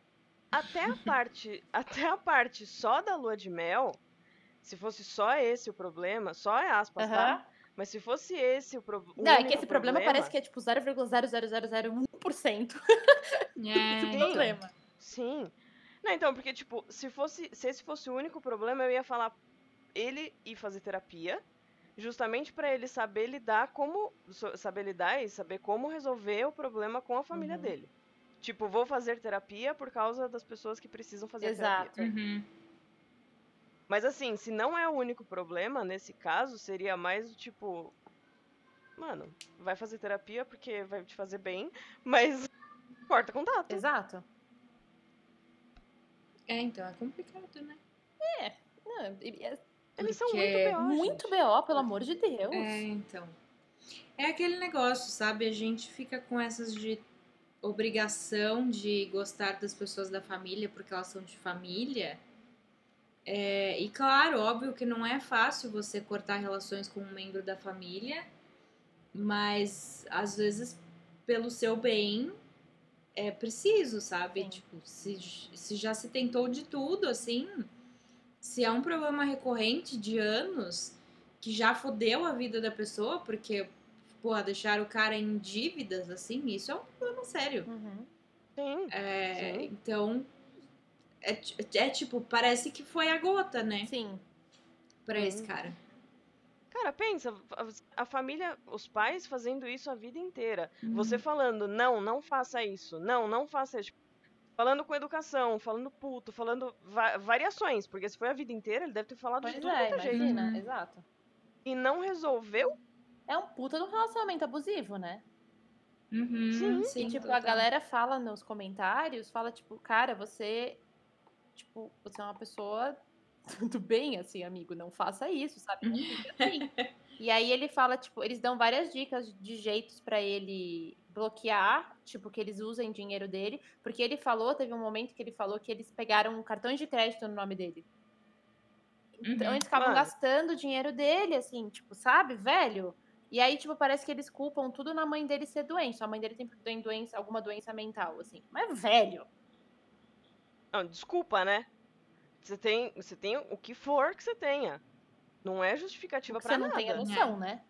até a parte, até a parte só da lua de mel, se fosse só esse o problema, só é aspas, tá? Mas se fosse esse o, pro, o Não, é que esse problema, parece que é tipo 0,00001% É, esse Sim. problema. Sim. Não, então, porque, tipo, se fosse. Se esse fosse o único problema, eu ia falar ele ir fazer terapia. Justamente pra ele saber lidar como. Saber lidar e saber como resolver o problema com a família Uhum. dele. Tipo, vou fazer terapia por causa das pessoas que precisam fazer Exato. terapia. Uhum. Mas assim, se não é o único problema, nesse caso, seria mais o tipo. Mano, vai fazer terapia porque vai te fazer bem, mas corta contato. Exato. É, então é complicado, né? Não, e- é Eles são muito B.O. muito gente. BO, pelo amor de Deus. É, então. É aquele negócio, sabe? A gente fica com essas de obrigação de gostar das pessoas da família porque elas são de família. É, e claro, óbvio que não é fácil você cortar relações com um membro da família, mas às vezes, pelo seu bem, é preciso, sabe? Sim. Tipo, se, se já se tentou de tudo, assim, se é um problema recorrente de anos que já fodeu a vida da pessoa, porque, pô, deixar o cara em dívidas, assim, isso é um problema sério. Uhum. Sim. É, Sim. então, é, é tipo, parece que foi a gota, né? Sim. Pra esse Sim. cara. Cara, pensa, a- família, os pais fazendo isso a vida inteira. Você Uhum. falando, não, não faça isso, não, não faça isso. Falando com educação, falando puto, falando va- variações, porque se foi a vida inteira, ele deve ter falado Pois de tudo é, é jeito. imagina. Uhum. Exato. E não resolveu, É um puta de um relacionamento abusivo, né? Uhum, Sim. sim, e, tipo, total. a galera fala nos comentários, fala, tipo, cara, você. Tipo, você é uma pessoa do bem, assim, amigo. Não faça isso, sabe? Não fica assim. e aí ele fala, tipo, eles dão várias dicas de jeitos pra ele bloquear, tipo, que eles usem dinheiro dele. Porque ele falou, teve um momento que ele falou que eles pegaram cartões de crédito no nome dele. Então Uhum. eles ficavam Mano. gastando o dinheiro dele, assim, tipo, sabe, velho? E aí, tipo, parece que eles culpam tudo na mãe dele ser doente. A mãe dele tem doença, alguma doença mental, assim. Mas, velho, Não, desculpa, né? Você tem, você tem o que for que você tenha. Não é justificativa porque pra você não nada. tem a noção, né?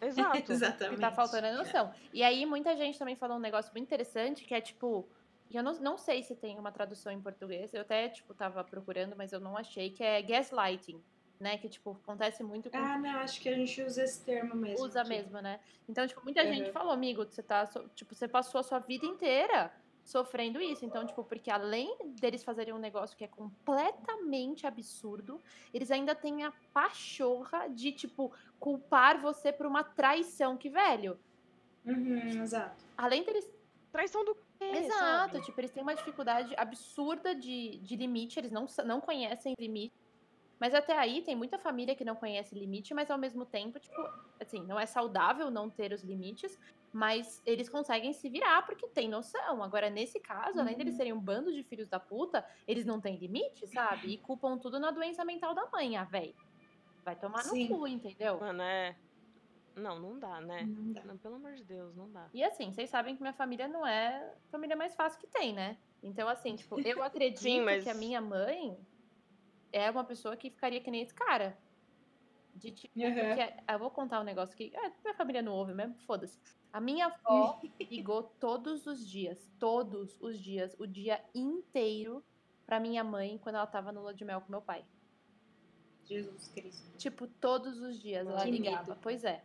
Exato. O que Exatamente. tá faltando é noção. E aí, muita gente também falou um negócio muito interessante, que é, tipo... Eu não, não sei se tem uma tradução em português. Eu até, tipo, tava procurando, mas eu não achei. Que é gaslighting, né? Que, tipo, acontece muito com Ah, não, acho que a gente usa esse termo mesmo. usa aqui. mesmo, né? Então, tipo, muita Uhum. gente falou, amigo, você tá, tipo, você passou a sua vida inteira sofrendo isso. Então, tipo, porque além deles fazerem um negócio que é completamente absurdo, eles ainda têm a pachorra de, tipo, culpar você por uma traição que, velho, Uhum, exato. além deles Traição do quê? Exato, sabe? tipo, eles têm uma dificuldade absurda de, de limite, eles não, não conhecem limite. Mas até aí tem muita família que não conhece limite, mas ao mesmo tempo, tipo, assim, não é saudável não ter os limites, mas eles conseguem se virar porque tem noção. Agora, nesse caso, além deles Uhum. serem um bando de filhos da puta, eles não têm limite, sabe? E culpam tudo na doença mental da mãe, ah, véi. Vai tomar Sim. no cu, entendeu? Mano, é. Não, não dá, né? Não dá. Não, pelo amor de Deus, não dá. E assim, vocês sabem que minha família não é a família mais fácil que tem, né? Então, assim, tipo, eu acredito Sim, mas- que a minha mãe é uma pessoa que ficaria que nem esse cara. De tipo, Uhum. porque eu vou contar um negócio que. É, minha família não ouve mesmo, foda-se. A minha avó ligou todos os dias, todos os dias, o dia inteiro pra minha mãe quando ela tava no lua de mel com meu pai. Jesus Cristo. Tipo, todos os dias ela Que ligava. medo. Pois é.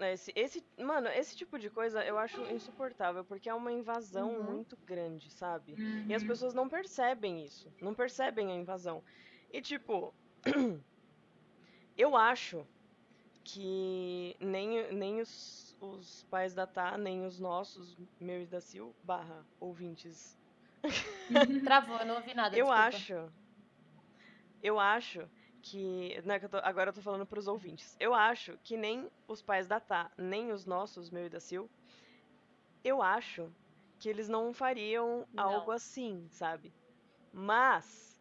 Esse, esse, mano, esse tipo de coisa eu acho insuportável, porque é uma invasão Uhum. muito grande, sabe? E Uhum. as pessoas não percebem isso. Não percebem a invasão. E tipo, eu acho que nem, nem os, os pais da Tá, nem os nossos, meu e da Sil, barra, ouvintes. Travou, eu não ouvi nada. eu desculpa. acho. Eu acho que. Não é que eu tô- agora eu tô falando pros ouvintes. Eu acho que nem os pais da Tá, nem os nossos, meu e da Sil, eu acho que eles não fariam Não. algo assim, sabe? Mas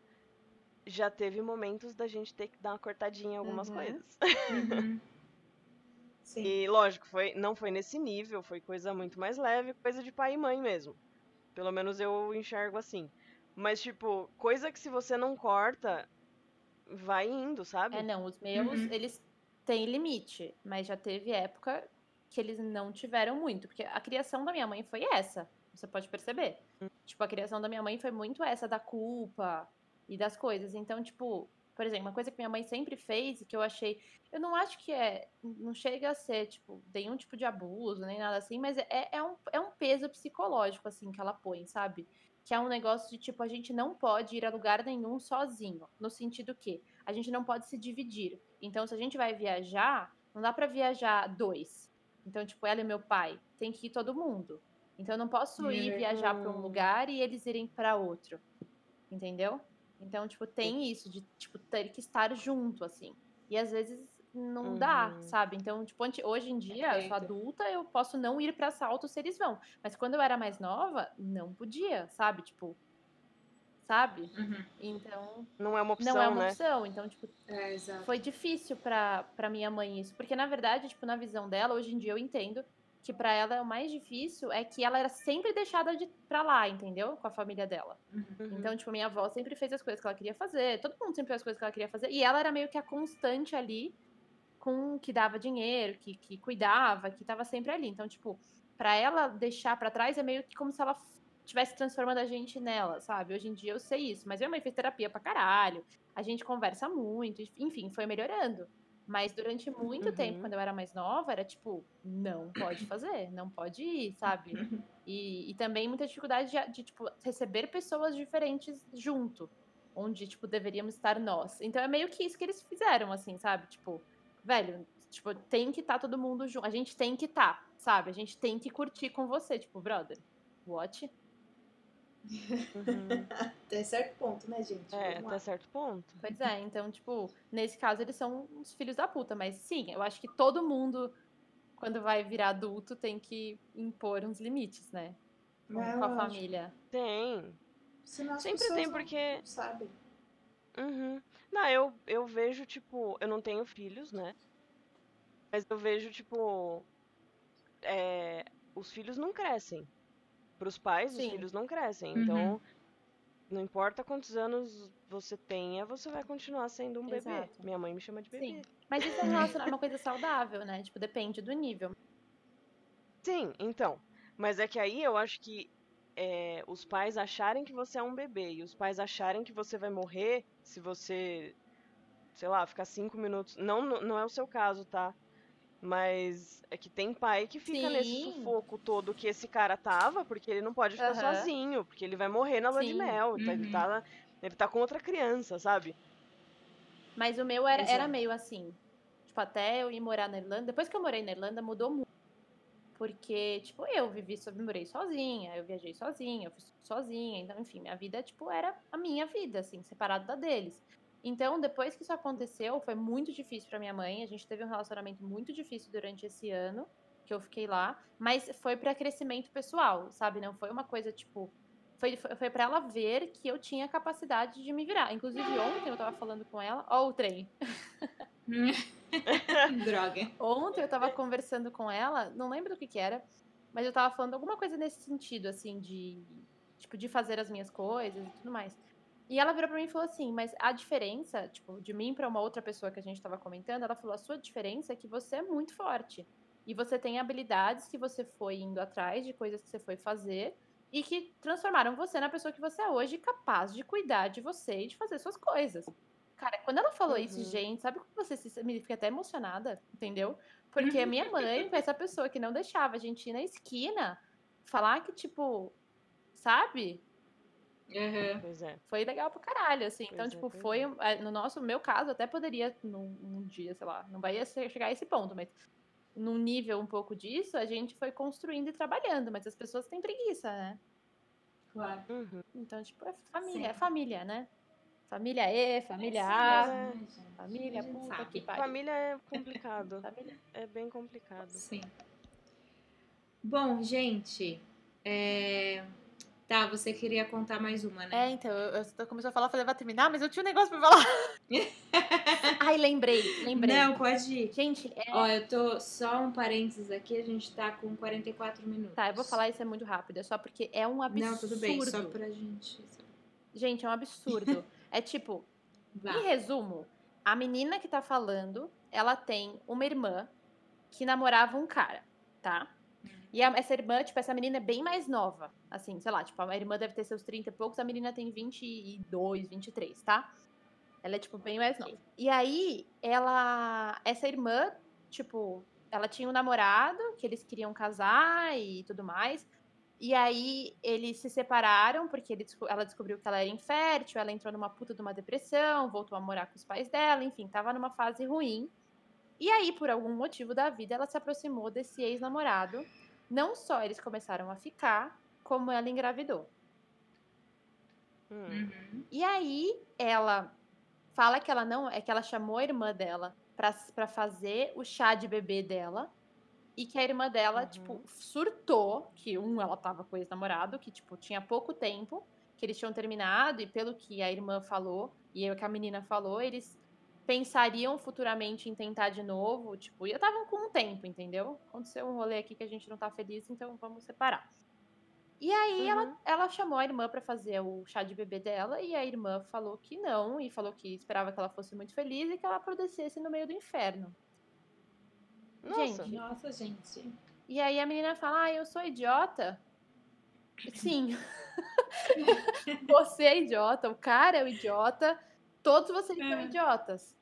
já teve momentos da gente ter que dar uma cortadinha em algumas Uhum. coisas. Uhum. Sim. E lógico, foi, não foi nesse nível, foi coisa muito mais leve, coisa de pai e mãe mesmo. Pelo menos eu enxergo assim. Mas, tipo, coisa que se você não corta, vai indo, sabe? É, não, os meus, Uhum. eles têm limite, mas já teve época que eles não tiveram muito, porque a criação da minha mãe foi essa, você pode perceber. Tipo, a criação da minha mãe foi muito essa da culpa e das coisas. Então, tipo, por exemplo, uma coisa que minha mãe sempre fez e que eu achei, eu não acho que é, não chega a ser, tipo, nenhum tipo de abuso, nem nada assim, mas é, é, um, é um peso psicológico, assim, que ela põe, sabe? Que é um negócio de, tipo, a gente não pode ir a lugar nenhum sozinho, no sentido que a gente não pode se dividir. Então, se a gente vai viajar, não dá pra viajar dois. Então, tipo, ela e meu pai, tem que ir todo mundo. Então, eu não posso ir viajar para um lugar e eles irem para outro. Entendeu? Então, tipo, tem isso de, tipo, ter que estar junto, assim. E às vezes não dá, Uhum. sabe? Então, tipo, hoje em dia, eu sou Perfeito. adulta, eu posso não ir pra salto se eles vão. Mas quando eu era mais nova, não podia, sabe? Tipo, sabe? Uhum. Então, Não é uma opção, não é uma né? opção. Então, tipo, É, foi difícil pra, pra minha mãe isso. Porque, na verdade, tipo, na visão dela, hoje em dia eu entendo que pra ela o mais difícil é que ela era sempre deixada de pra lá, entendeu? Com a família dela. Uhum. Então, tipo, minha avó sempre fez as coisas que ela queria fazer, todo mundo sempre fez as coisas que ela queria fazer, e ela era meio que a constante ali, com que dava dinheiro, que, que cuidava, que tava sempre ali. Então, tipo, pra ela deixar pra trás é meio que como se ela tivesse transformando a gente nela, sabe? Hoje em dia eu sei isso, mas minha mãe fez terapia pra caralho, a gente conversa muito, enfim, foi melhorando. Mas durante muito Uhum. tempo, quando eu era mais nova, era tipo, não pode fazer, não pode ir, sabe? E, e também muita dificuldade de, de, tipo, receber pessoas diferentes junto, onde, tipo, deveríamos estar nós. Então é meio que isso que eles fizeram, assim, sabe? Tipo, velho, tipo, tem que estar todo mundo junto. A gente tem que estar, sabe? A gente tem que curtir com você, tipo, brother, what? Uhum. Até certo ponto, né, gente? É, até certo ponto. Pois é, então, tipo, nesse caso eles são os filhos da puta, mas sim, eu acho que todo mundo, quando vai virar adulto, tem que impor uns limites, né? Com, É, com a família. Tem. Senão as Sempre tem, porque. não sabem. Uhum. Não, eu, eu vejo, tipo, eu não tenho filhos, né? Mas eu vejo, tipo, é, os filhos não crescem. Pros pais, Sim. os filhos não crescem. Uhum. Então, não importa quantos anos você tenha, você vai continuar sendo um bebê. Exato. Minha mãe me chama de bebê. Sim. Mas isso é uma coisa saudável, né? Tipo, depende do nível. Sim, então. Mas é que aí eu acho que é, os pais acharem que você é um bebê e os pais acharem que você vai morrer se você, sei lá, ficar cinco minutos. Não não é o seu caso, tá? Mas é que tem pai que fica nesse Sim. sufoco todo que esse cara tava, porque ele não pode ficar Aham. sozinho, porque ele vai morrer na lua de Sim. mel. tá- Ele Uhum. tá, ele tá com outra criança, sabe? Mas o meu era, era Exato. meio assim. Tipo, até eu ir morar na Irlanda. Depois que eu morei na Irlanda, mudou muito. Porque, tipo, eu vivi, so- morei sozinha, eu viajei sozinha, eu fiz tudo sozinha. Então, enfim, minha vida, tipo, era a minha vida, assim, separada da deles. Então, depois que isso aconteceu, foi muito difícil pra minha mãe. A gente teve um relacionamento muito difícil durante esse ano que eu fiquei lá. Mas foi pra crescimento pessoal, sabe? Não foi uma coisa, tipo, foi, foi, para ela ver que eu tinha capacidade de me virar. Inclusive, ontem eu tava falando com ela. Ó, o trem. Droga. Ontem eu tava conversando com ela, não lembro do que que era, mas eu tava falando alguma coisa nesse sentido, assim, de. Tipo, de fazer as minhas coisas e tudo mais. E ela virou pra mim e falou assim: Mas a diferença, tipo, de mim pra uma outra pessoa que a gente tava comentando, ela falou: A sua diferença é que você é muito forte. E você tem habilidades que você foi indo atrás, de coisas que você foi fazer, e que transformaram você na pessoa que você é hoje, capaz de cuidar de você e de fazer suas coisas. Cara, quando ela falou isso, Uhum. gente, sabe como você se. Me fiquei até emocionada, entendeu? Porque a minha mãe foi essa pessoa que não deixava a gente ir na esquina falar que, tipo, sabe? Uhum. Pois é. Foi legal pra caralho, assim. Então, Pois é, tipo, foi. é. eh, No nosso, meu caso, até poderia, num, num dia, sei lá, não vai chegar a esse ponto, mas num nível um pouco disso, a gente foi construindo e trabalhando, mas as pessoas têm preguiça, né? Claro. Uhum. Então, tipo, é família, Sim. é família, né? Família E, família A, né, família, puta sabe. que pariu. Família é complicado. Família. É bem complicado. Sim. Bom, gente, é... tá, você queria contar mais uma, É, né? então, eu, eu começou a falar, falei, vai terminar, mas eu tinha um negócio pra falar. Ai, lembrei, lembrei. Não, pode ir. Gente, é, Ó, eu tô só um parênteses aqui, a gente tá com 44 minutos. Tá, eu vou falar isso é muito rápido, é só porque é um absurdo. Não, tudo bem, só pra gente. Gente, é um absurdo. é tipo, Vá. em resumo, a menina que tá falando, ela tem uma irmã que namorava um cara, tá? E a- essa irmã, tipo, essa menina é bem mais nova. Assim, sei lá, tipo, a irmã deve ter seus 30 e poucos, a menina tem 22, 23, tá? Ela é, tipo, bem mais nova. E aí, ela. Essa irmã, tipo, ela tinha um namorado que eles queriam casar e tudo mais. E aí, eles se separaram porque ele ela descobriu que ela era infértil, ela entrou numa puta de uma depressão, voltou a morar com os pais dela, enfim, tava numa fase ruim. E aí, por algum motivo da vida, ela se aproximou desse ex-namorado. Não só eles começaram a ficar, como ela engravidou. Hum. Uhum. E aí, ela fala que ela não. É que ela chamou a irmã dela pra, pra fazer o chá de bebê dela. E que a irmã dela, Uhum. tipo, surtou. Que um, ela tava com o ex-namorado, que, tipo, tinha pouco tempo que eles tinham terminado. E pelo que a irmã falou, e o que a menina falou, eles pensariam futuramente em tentar de novo. Tipo, e estavam com um tempo, entendeu? Aconteceu um rolê aqui que a gente não tá feliz, então vamos separar. E aí ela, Uhum. ela chamou a irmã pra fazer o chá de bebê dela e a irmã falou que não e falou que esperava que ela fosse muito feliz e que ela apodrecesse no meio do inferno. Nossa. Gente, Nossa, gente. E aí a menina fala: "Ah, eu sou idiota?" Sim. Você é idiota, o cara é o idiota, todos vocês são É. idiotas.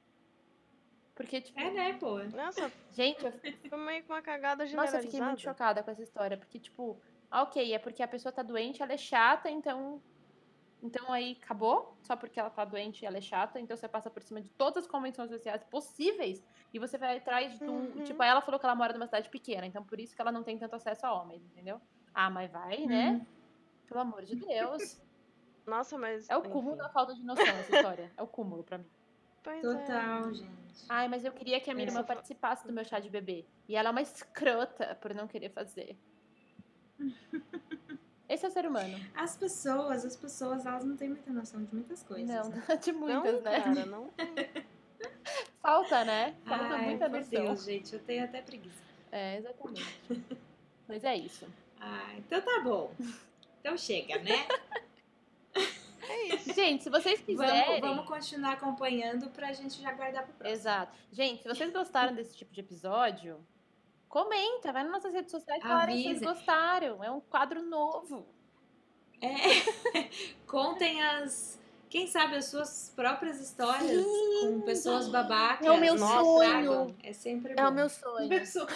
Porque tipo, É, né, pô? Nossa, gente, eu foi meio que uma cagada Nossa, generalizada. eu fiquei muito chocada com essa história, porque, tipo, ah, ok, é porque a pessoa tá doente, ela é chata, então. Então aí acabou, só porque ela tá doente e ela é chata, então você passa por cima de todas as convenções sociais possíveis e você vai atrás de um. Uhum. Tipo, ela falou que ela mora numa cidade pequena, então por isso que ela não tem tanto acesso a homens, entendeu? Ah, mas vai, né? Uhum. Pelo amor de Deus. Nossa, mas. É o enfim. cúmulo da falta de noção essa história. É o cúmulo pra mim. Pois é. Total, gente. Ai, mas eu queria que a minha É. irmã participasse do meu chá de bebê. E ela é uma escrota por não querer fazer. Esse é o ser humano. As pessoas, as pessoas, elas não têm muita noção de muitas coisas. Não, né? de muitas, não, né? cara, não tem. Falta, né? Falta Ai, muita noção. Deus, gente, eu tenho até preguiça. É, exatamente. Mas é isso. Ah, então tá bom. Então chega, né? É isso. Gente, se vocês quiserem. Vamos, vamos continuar acompanhando pra gente já guardar pro próximo. Exato. Gente, se vocês gostaram desse tipo de episódio, comenta, vai nas nossas redes sociais e fala se vocês gostaram. É um quadro novo. É. Contem as. Quem sabe as suas próprias histórias Sim. com pessoas babacas. É o meu Nossa, sonho. tragam. É sempre bom. É o meu sonho. Meu sonho.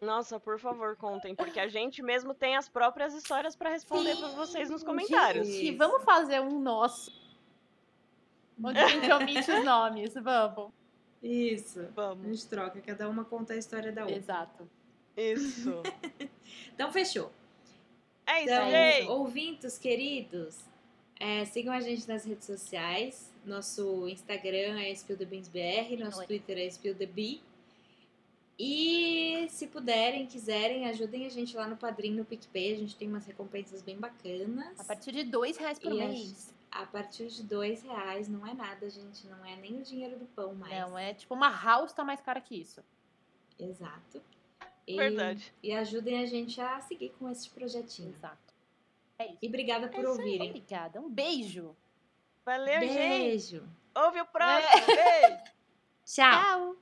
Nossa, por favor, contem, porque a gente mesmo tem as próprias histórias pra responder pra vocês nos comentários. Gente, vamos fazer um nosso. Onde a gente omite os nomes. Vamos. Isso. A Vamos. gente troca, cada uma conta a história da outra. Exato. Isso. Então fechou. É isso, Então, gente. ouvintos queridos, é, sigam a gente nas redes sociais. Nosso Instagram é SpillTheBeansBR, nosso Oi. Twitter é SpillTheBee. E se puderem, quiserem, ajudem a gente lá no Padrim, no PicPay. A gente tem umas recompensas bem bacanas. A partir de dois reais por E a mês. A partir de dois reais, não é nada, gente. Não é nem o dinheiro do pão mais. Não, é tipo uma house tá mais cara que isso. Exato. E, Verdade. E ajudem a gente a seguir com esse projetinho. Exato. É isso. E obrigada por isso aí. ouvirem. Obrigada. Um beijo. Valeu, gente. Beijo. Ouve o próximo. Beijo. Tchau. Tchau.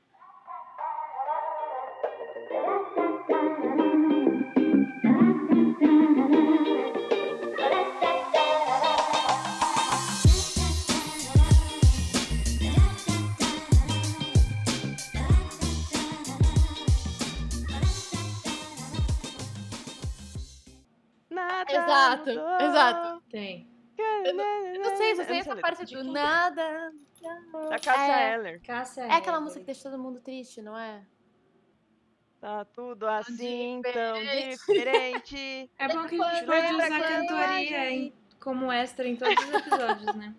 Exato, exato. Tem. Eu não sei, só Eu sei não essa sei parte do nada. Da Cássia É. Eller. Cássia É aquela música que deixa todo mundo triste, não é? Tá tudo assim tão Diferente. É bom que a gente pode usar quando cantoria em- como extra em todos os episódios, né?